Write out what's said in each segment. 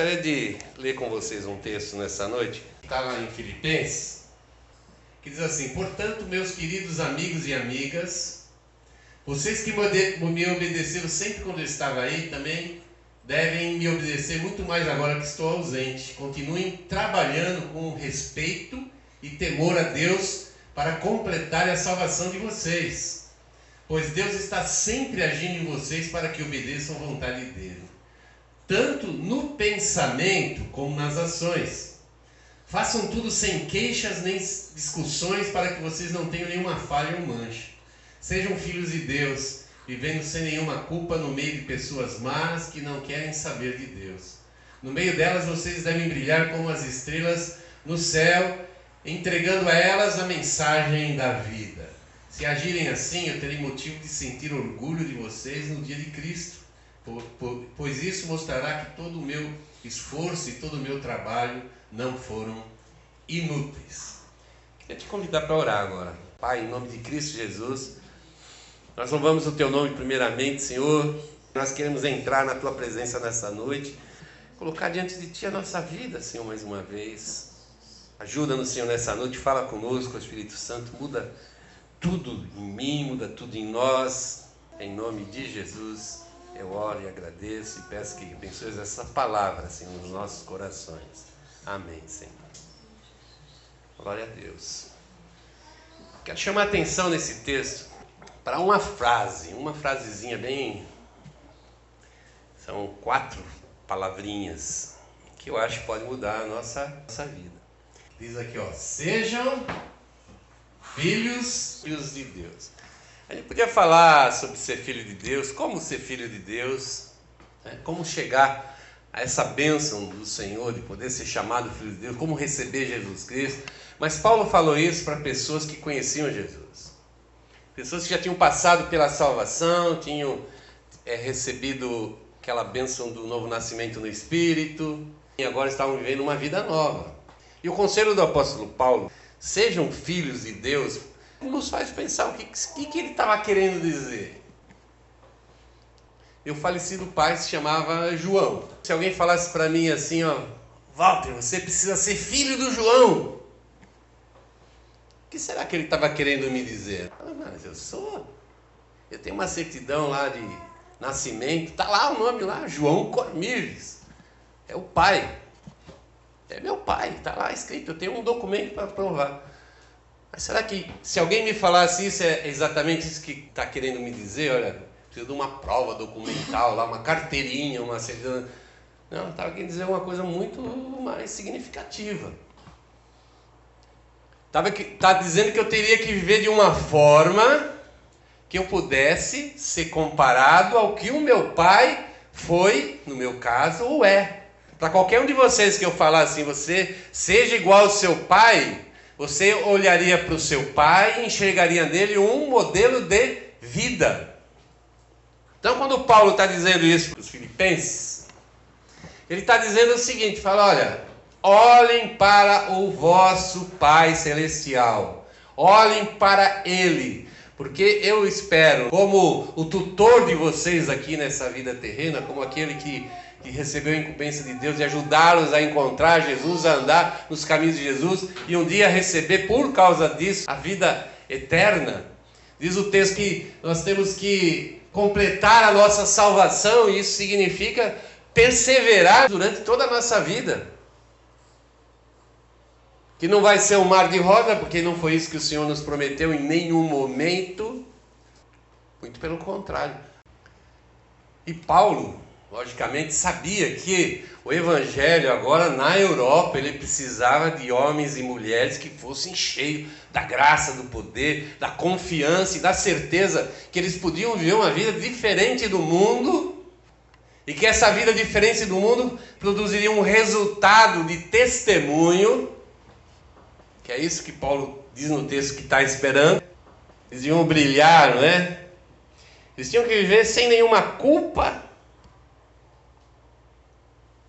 gostaria de ler com vocês um texto nessa noite. Está lá em Filipenses, que diz assim: Portanto, meus queridos amigos e amigas, vocês que me obedeceram sempre quando eu estava aí, também devem me obedecer muito mais agora que estou ausente. Continuem trabalhando com respeito e temor a Deus para completar a salvação de vocês. Pois Deus está sempre agindo em vocês para que obedeçam a vontade dele, tanto no pensamento como nas ações. Façam tudo sem queixas nem discussões para que vocês não tenham nenhuma falha ou mancha. Sejam filhos de Deus, vivendo sem nenhuma culpa no meio de pessoas más que não querem saber de Deus. No meio delas vocês devem brilhar como as estrelas no céu, entregando a elas a mensagem da vida. Se agirem assim, eu terei motivo de sentir orgulho de vocês no dia de Cristo, pois isso mostrará que todo o meu esforço e todo o meu trabalho não foram inúteis. Queria te convidar para orar agora. Pai, em nome de Cristo Jesus, nós louvamos o Teu nome primeiramente, Senhor. Nós queremos entrar na Tua presença nessa noite, colocar diante de Ti a nossa vida, Senhor, mais uma vez. Ajuda-nos, Senhor, nessa noite, fala conosco, Espírito Santo, muda tudo em mim, muda tudo em nós. Em nome de Jesus, eu oro e agradeço e peço que abençoe essa palavra, Senhor, nos nossos corações. Amém, Senhor. Glória a Deus. Quero chamar a atenção nesse texto para uma frase, uma frasezinha bem. São quatro palavrinhas que eu acho que pode mudar a nossa, nossa vida. Diz aqui, ó, sejam filhos, filhos de Deus. A gente podia falar sobre ser filho de Deus, como ser filho de Deus, né? como chegar a essa bênção do Senhor de poder ser chamado filho de Deus, como receber Jesus Cristo. Mas Paulo falou isso para pessoas que conheciam Jesus, pessoas que já tinham passado pela salvação, tinham é, recebido aquela bênção do novo nascimento no Espírito e agora estavam vivendo uma vida nova. E o conselho do apóstolo Paulo sejam filhos de Deus, nos faz pensar o que, que, que ele estava querendo dizer. Meu falecido pai se chamava João. Se alguém falasse para mim assim, ó, Walter, você precisa ser filho do João. O que será que ele estava querendo me dizer? Ah, mas eu sou. Eu tenho uma certidão lá de nascimento, tá lá o nome lá, João Cormires. É o pai. É meu pai, está lá escrito, eu tenho um documento para provar. Mas será que se alguém me falasse isso, é exatamente isso que está querendo me dizer? Olha, preciso de uma prova documental, lá, uma carteirinha, uma. Não, estava querendo dizer uma coisa muito mais significativa. Estava tá dizendo que eu teria que viver de uma forma que eu pudesse ser comparado ao que o meu pai foi, no meu caso, ou é. Para qualquer um de vocês que eu falar assim, você seja igual ao seu pai, você olharia para o seu pai e enxergaria nele um modelo de vida. Então, quando Paulo está dizendo isso para os filipenses, ele está dizendo o seguinte: fala, olha, olhem para o vosso Pai Celestial, olhem para Ele, porque eu espero, como o tutor de vocês aqui nessa vida terrena, como aquele que que recebeu a incumbência de Deus de ajudá-los a encontrar Jesus, a andar nos caminhos de Jesus e um dia receber por causa disso a vida eterna. Diz o texto que nós temos que completar a nossa salvação e isso significa perseverar durante toda a nossa vida. Que não vai ser um mar de roda, porque não foi isso que o Senhor nos prometeu em nenhum momento. Muito pelo contrário. E Paulo, logicamente, sabia que o evangelho agora na Europa ele precisava de homens e mulheres que fossem cheios da graça, do poder, da confiança e da certeza que eles podiam viver uma vida diferente do mundo e que essa vida diferente do mundo produziria um resultado de testemunho, que é isso que Paulo diz no texto que está esperando. Eles iam brilhar, não é? Eles tinham que viver sem nenhuma culpa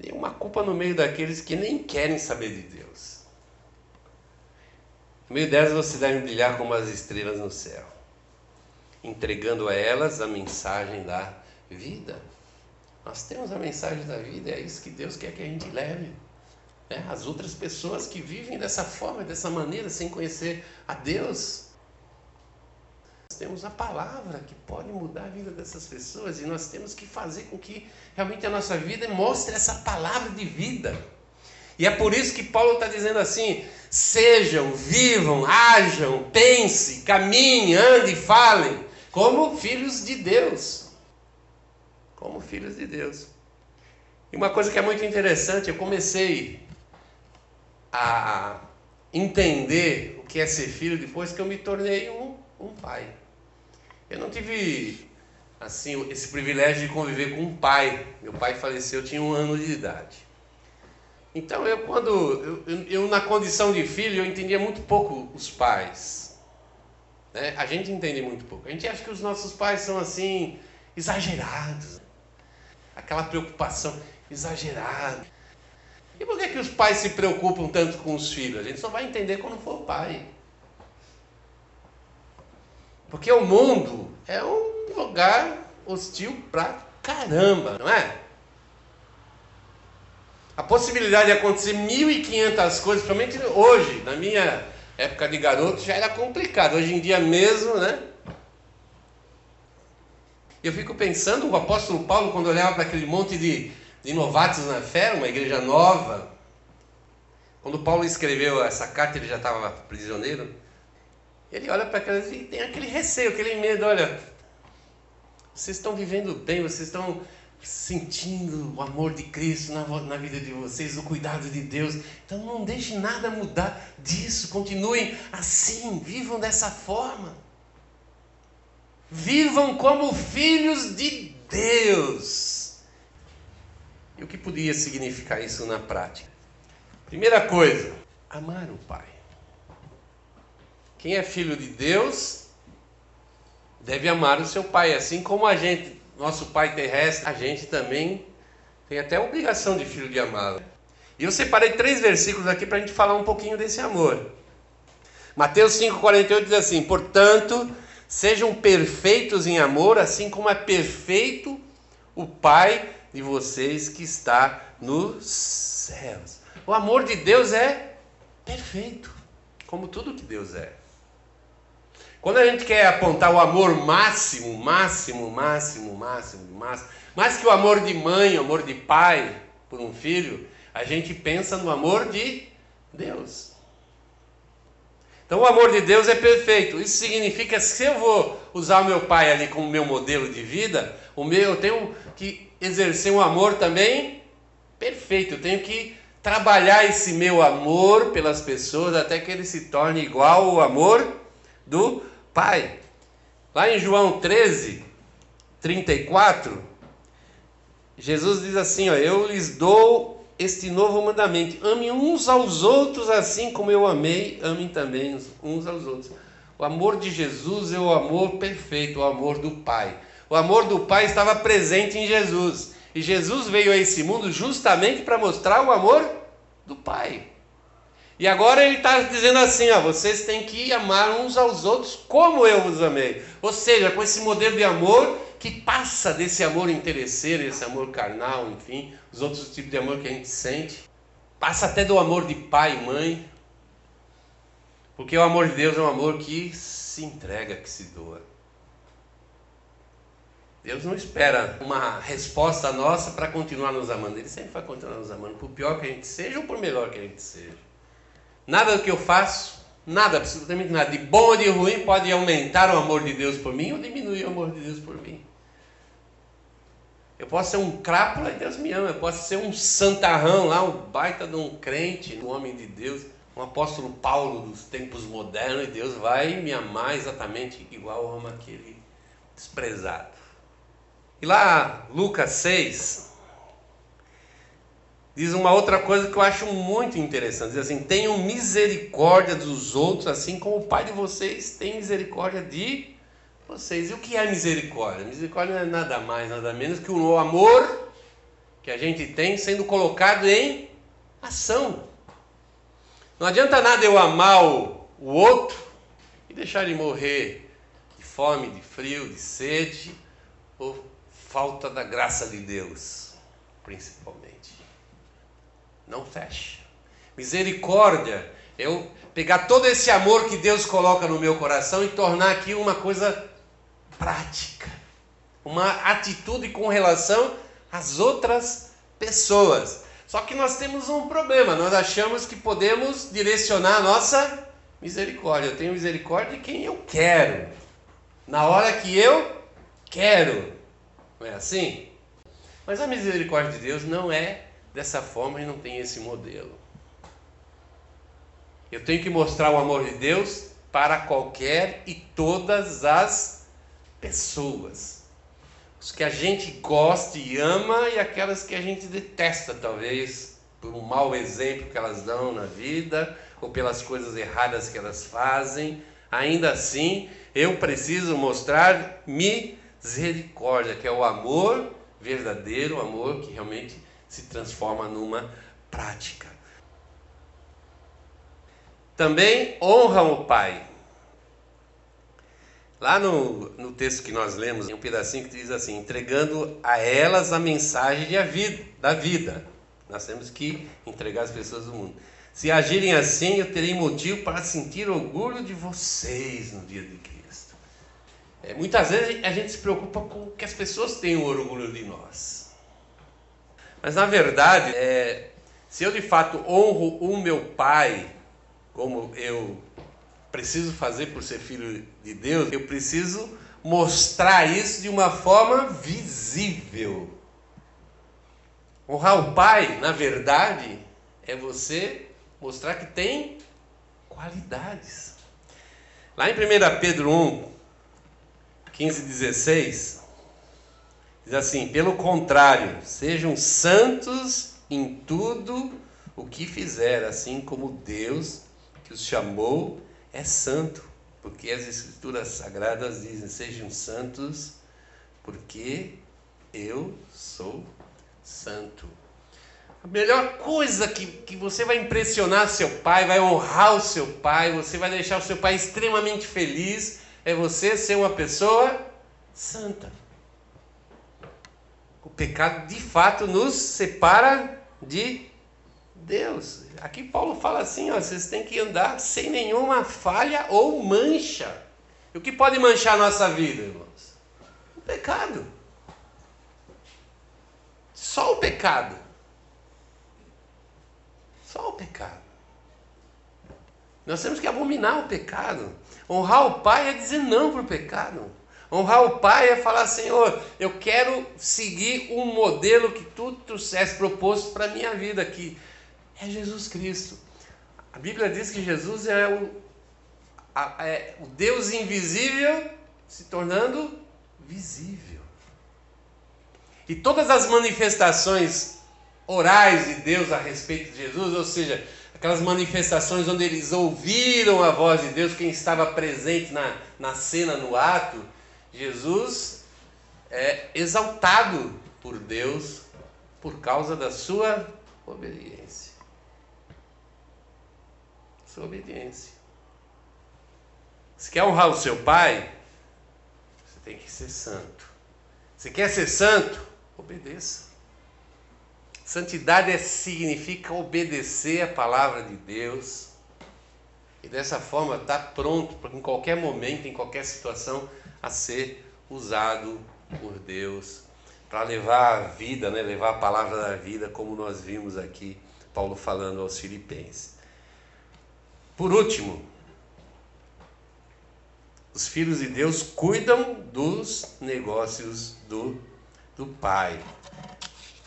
tem uma culpa no meio daqueles que nem querem saber de Deus. No meio delas você deve brilhar como as estrelas no céu, entregando a elas a mensagem da vida. Nós temos a mensagem da vida, é isso que Deus quer que a gente leve. Né? As outras pessoas que vivem dessa forma, dessa maneira, sem conhecer a Deus. Temos a palavra que pode mudar a vida dessas pessoas e nós temos que fazer com que realmente a nossa vida mostre essa palavra de vida. E é por isso que Paulo está dizendo assim: sejam, vivam, hajam, pense, caminhem, andem, falem, como filhos de Deus como filhos de Deus. E uma coisa que é muito interessante, eu comecei a entender o que é ser filho depois que eu me tornei um, um pai. Eu não tive assim esse privilégio de conviver com um pai. Meu pai faleceu, eu tinha um ano de idade. Então eu quando eu, eu, eu na condição de filho eu entendia muito pouco os pais. Né? A gente entende muito pouco. A gente acha que os nossos pais são assim exagerados aquela preocupação exagerada. E por que, que os pais se preocupam tanto com os filhos? A gente só vai entender quando for pai. Porque o mundo é um lugar hostil pra caramba, não é? A possibilidade de acontecer 1.500 coisas, principalmente hoje, na minha época de garoto, já era complicado. Hoje em dia mesmo, né? Eu fico pensando, o apóstolo Paulo, quando olhava para aquele monte de, de novatos na fé, uma igreja nova, quando Paulo escreveu essa carta, ele já estava prisioneiro. Ele olha para aquelas e tem aquele receio, aquele medo: olha, vocês estão vivendo bem, vocês estão sentindo o amor de Cristo na, na vida de vocês, o cuidado de Deus. Então não deixe nada mudar disso, continuem assim, vivam dessa forma. Vivam como filhos de Deus. E o que podia significar isso na prática? Primeira coisa, amar o Pai. Quem é filho de Deus deve amar o seu pai, assim como a gente, nosso pai terrestre, a gente também tem até a obrigação de filho de amá-lo. E eu separei três versículos aqui para a gente falar um pouquinho desse amor. Mateus 5,48 diz assim: Portanto, Sejam perfeitos em amor, assim como é perfeito o Pai de vocês que está nos céus. O amor de Deus é perfeito, como tudo que Deus é. Quando a gente quer apontar o amor máximo, máximo, máximo, máximo, máximo, mais que o amor de mãe, o amor de pai por um filho, a gente pensa no amor de Deus. Então o amor de Deus é perfeito. Isso significa se eu vou usar o meu pai ali como meu modelo de vida, o meu eu tenho que exercer um amor também perfeito. Eu tenho que trabalhar esse meu amor pelas pessoas até que ele se torne igual ao amor do pai. Lá em João 13, 34, Jesus diz assim: ó, Eu lhes dou este novo mandamento: amem uns aos outros assim como eu amei, amem também uns aos outros. O amor de Jesus é o amor perfeito, o amor do Pai. O amor do Pai estava presente em Jesus. E Jesus veio a esse mundo justamente para mostrar o amor do Pai. E agora ele está dizendo assim: ó, vocês têm que amar uns aos outros como eu vos amei. Ou seja, com esse modelo de amor que passa desse amor interesseiro, esse amor carnal, enfim, os outros tipos de amor que a gente sente. Passa até do amor de pai e mãe. Porque o amor de Deus é um amor que se entrega, que se doa. Deus não espera uma resposta nossa para continuar nos amando. Ele sempre vai continuar nos amando, por pior que a gente seja ou por melhor que a gente seja. Nada do que eu faço, nada, absolutamente nada, de bom ou de ruim, pode aumentar o amor de Deus por mim ou diminuir o amor de Deus por mim. Eu posso ser um crápula e Deus me ama. Eu posso ser um santarrão lá, um baita de um crente, um homem de Deus, um apóstolo Paulo dos tempos modernos, e Deus vai me amar exatamente igual ama aquele desprezado. E lá, Lucas 6, diz uma outra coisa que eu acho muito interessante. Diz assim: tenham misericórdia dos outros, assim como o Pai de vocês tem misericórdia de vocês. E o que é misericórdia? Misericórdia não é nada mais, nada menos que o amor que a gente tem sendo colocado em ação. Não adianta nada eu amar o, outro e deixar ele morrer de fome, de frio, de sede, ou falta da graça de Deus, principalmente. Não feche. Misericórdia eu pegar todo esse amor que Deus coloca no meu coração e tornar aqui uma coisa prática, uma atitude com relação às outras pessoas. Só que nós temos um problema, nós achamos que podemos direcionar a nossa misericórdia. Eu tenho misericórdia de quem eu quero, na hora que eu quero. Não é assim? Mas a misericórdia de Deus não é dessa forma e não tem esse modelo. Eu tenho que mostrar o amor de Deus para qualquer e todas as pessoas. Os que a gente gosta e ama e aquelas que a gente detesta, talvez, por um mau exemplo que elas dão na vida ou pelas coisas erradas que elas fazem. Ainda assim, eu preciso mostrar misericórdia, que é o amor verdadeiro, o amor que realmente se transforma numa prática. Também honram o pai. Lá no, no texto que nós lemos, tem um pedacinho que diz assim: entregando a elas a mensagem de vida, da vida. Nós temos que entregar as pessoas do mundo. Se agirem assim, eu terei motivo para sentir orgulho de vocês no dia de Cristo. É, muitas vezes a gente se preocupa com que as pessoas tenham orgulho de nós. Mas na verdade, é, se eu de fato honro o meu pai como eu preciso fazer por ser filho de Deus, eu preciso mostrar isso de uma forma visível. Honrar o Pai, na verdade, é você mostrar que tem qualidades. Lá em 1 Pedro 1, 15 e 16, diz assim: pelo contrário, sejam santos em tudo o que fizer, assim como Deus que os chamou é santo, porque as Escrituras Sagradas dizem: sejam santos, porque eu sou santo. A melhor coisa que, que você vai impressionar seu pai, vai honrar o seu pai, você vai deixar o seu pai extremamente feliz, é você ser uma pessoa santa. Pecado de fato nos separa de Deus. Aqui Paulo fala assim: ó, vocês têm que andar sem nenhuma falha ou mancha. E o que pode manchar a nossa vida, irmãos? O pecado. Só o pecado. Só o pecado. Nós temos que abominar o pecado. Honrar o Pai é dizer não para o pecado. Honrar o Pai é falar, Senhor, eu quero seguir um modelo que tu trouxeste proposto para a minha vida aqui é Jesus Cristo. A Bíblia diz que Jesus é o, a, é o Deus invisível se tornando visível. E todas as manifestações orais de Deus a respeito de Jesus, ou seja, aquelas manifestações onde eles ouviram a voz de Deus, quem estava presente na, na cena, no ato, Jesus é exaltado por Deus por causa da sua obediência sua obediência. Se quer honrar o seu pai, você tem que ser santo. Se quer ser santo, obedeça. Santidade é, significa obedecer a palavra de Deus. E dessa forma está pronto para em qualquer momento, em qualquer situação, a ser usado por Deus para levar a vida, né? levar a palavra da vida, como nós vimos aqui Paulo falando aos Filipenses. Por último, os filhos de Deus cuidam dos negócios do, do Pai.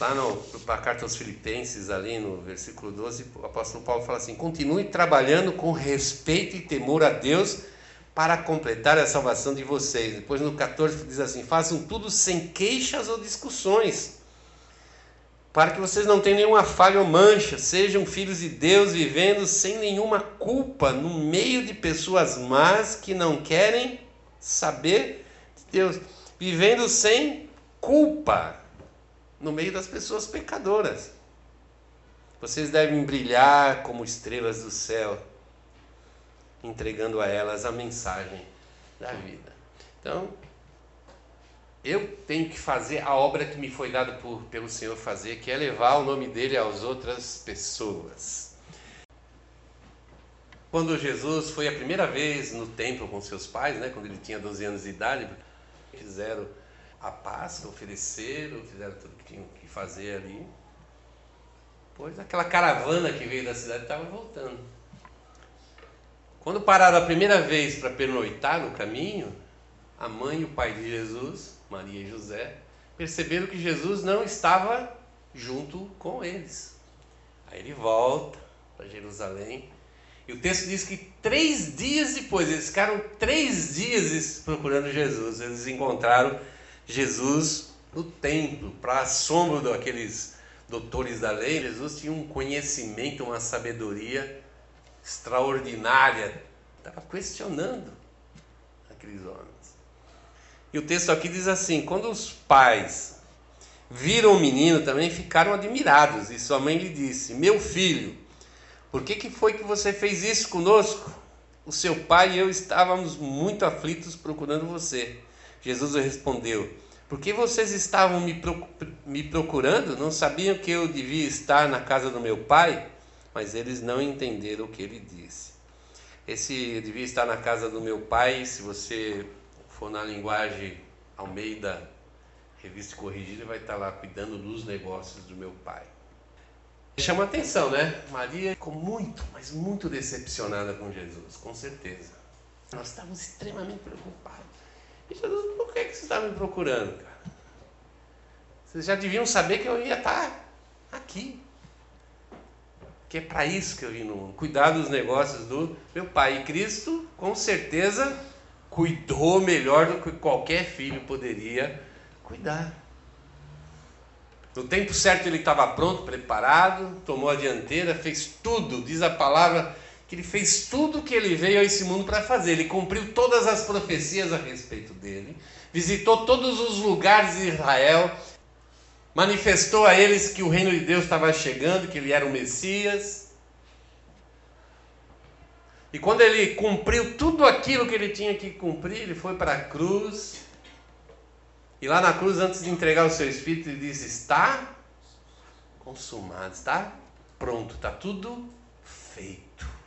Lá no, na carta aos Filipenses, ali no versículo 12, o apóstolo Paulo fala assim: continue trabalhando com respeito e temor a Deus para completar a salvação de vocês. Depois no 14 diz assim: façam tudo sem queixas ou discussões para que vocês não tenham nenhuma falha ou mancha, sejam filhos de Deus vivendo sem nenhuma culpa no meio de pessoas más que não querem saber de Deus, vivendo sem culpa no meio das pessoas pecadoras. Vocês devem brilhar como estrelas do céu, entregando a elas a mensagem da vida. Então, eu tenho que fazer a obra que me foi dada por, pelo Senhor fazer, que é levar o nome dele às outras pessoas. Quando Jesus foi a primeira vez no templo com seus pais, né, quando ele tinha 12 anos de idade, fizeram a Páscoa, ofereceram, fizeram tudo que tinham que fazer ali. Pois aquela caravana que veio da cidade estava voltando. Quando pararam a primeira vez para pernoitar no caminho, a mãe e o pai de Jesus, Maria e José, perceberam que Jesus não estava junto com eles. Aí ele volta para Jerusalém. E o texto diz que três dias depois, eles ficaram três dias procurando Jesus. Eles encontraram Jesus no templo, para assombro daqueles doutores da lei. Jesus tinha um conhecimento, uma sabedoria extraordinária. Estava questionando aqueles homens. E o texto aqui diz assim: quando os pais viram o menino também ficaram admirados, e sua mãe lhe disse: Meu filho, por que, que foi que você fez isso conosco? O seu pai e eu estávamos muito aflitos procurando você. Jesus respondeu: Por que vocês estavam me procurando? Não sabiam que eu devia estar na casa do meu pai? Mas eles não entenderam o que ele disse. Esse devia estar na casa do meu pai, se você for na linguagem Almeida, revista corrigida, vai estar lá cuidando dos negócios do meu pai. Chama atenção, né? Maria ficou muito, mas muito decepcionada com Jesus, com certeza. Nós estávamos extremamente preocupados. Jesus, por que, que você está me procurando, cara? Vocês já deviam saber que eu ia estar aqui. Que é para isso que eu vim no mundo. Cuidar dos negócios do meu pai. E Cristo, com certeza, cuidou melhor do que qualquer filho poderia cuidar. No tempo certo ele estava pronto, preparado, tomou a dianteira, fez tudo, diz a palavra que ele fez tudo o que ele veio a esse mundo para fazer. Ele cumpriu todas as profecias a respeito dele, visitou todos os lugares de Israel, manifestou a eles que o reino de Deus estava chegando, que ele era o Messias. E quando ele cumpriu tudo aquilo que ele tinha que cumprir, ele foi para a cruz. E lá na cruz, antes de entregar o seu espírito, ele diz: Está consumado, está pronto, está tudo feito.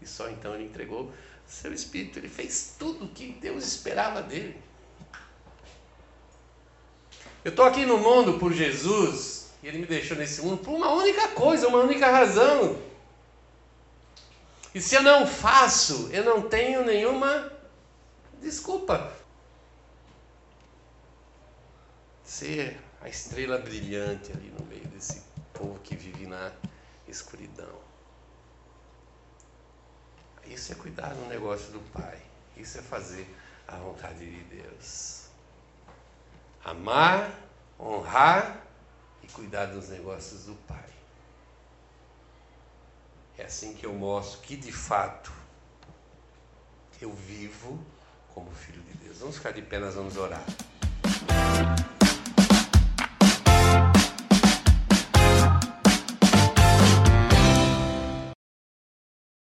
E só então ele entregou seu espírito. Ele fez tudo o que Deus esperava dele. Eu estou aqui no mundo por Jesus, e ele me deixou nesse mundo por uma única coisa, uma única razão. E se eu não faço, eu não tenho nenhuma desculpa. Ser a estrela brilhante ali no meio desse povo que vive na escuridão. Isso é cuidar do negócio do Pai. Isso é fazer a vontade de Deus. Amar, honrar e cuidar dos negócios do Pai. É assim que eu mostro que de fato eu vivo como filho de Deus. Vamos ficar de pé, nós vamos orar.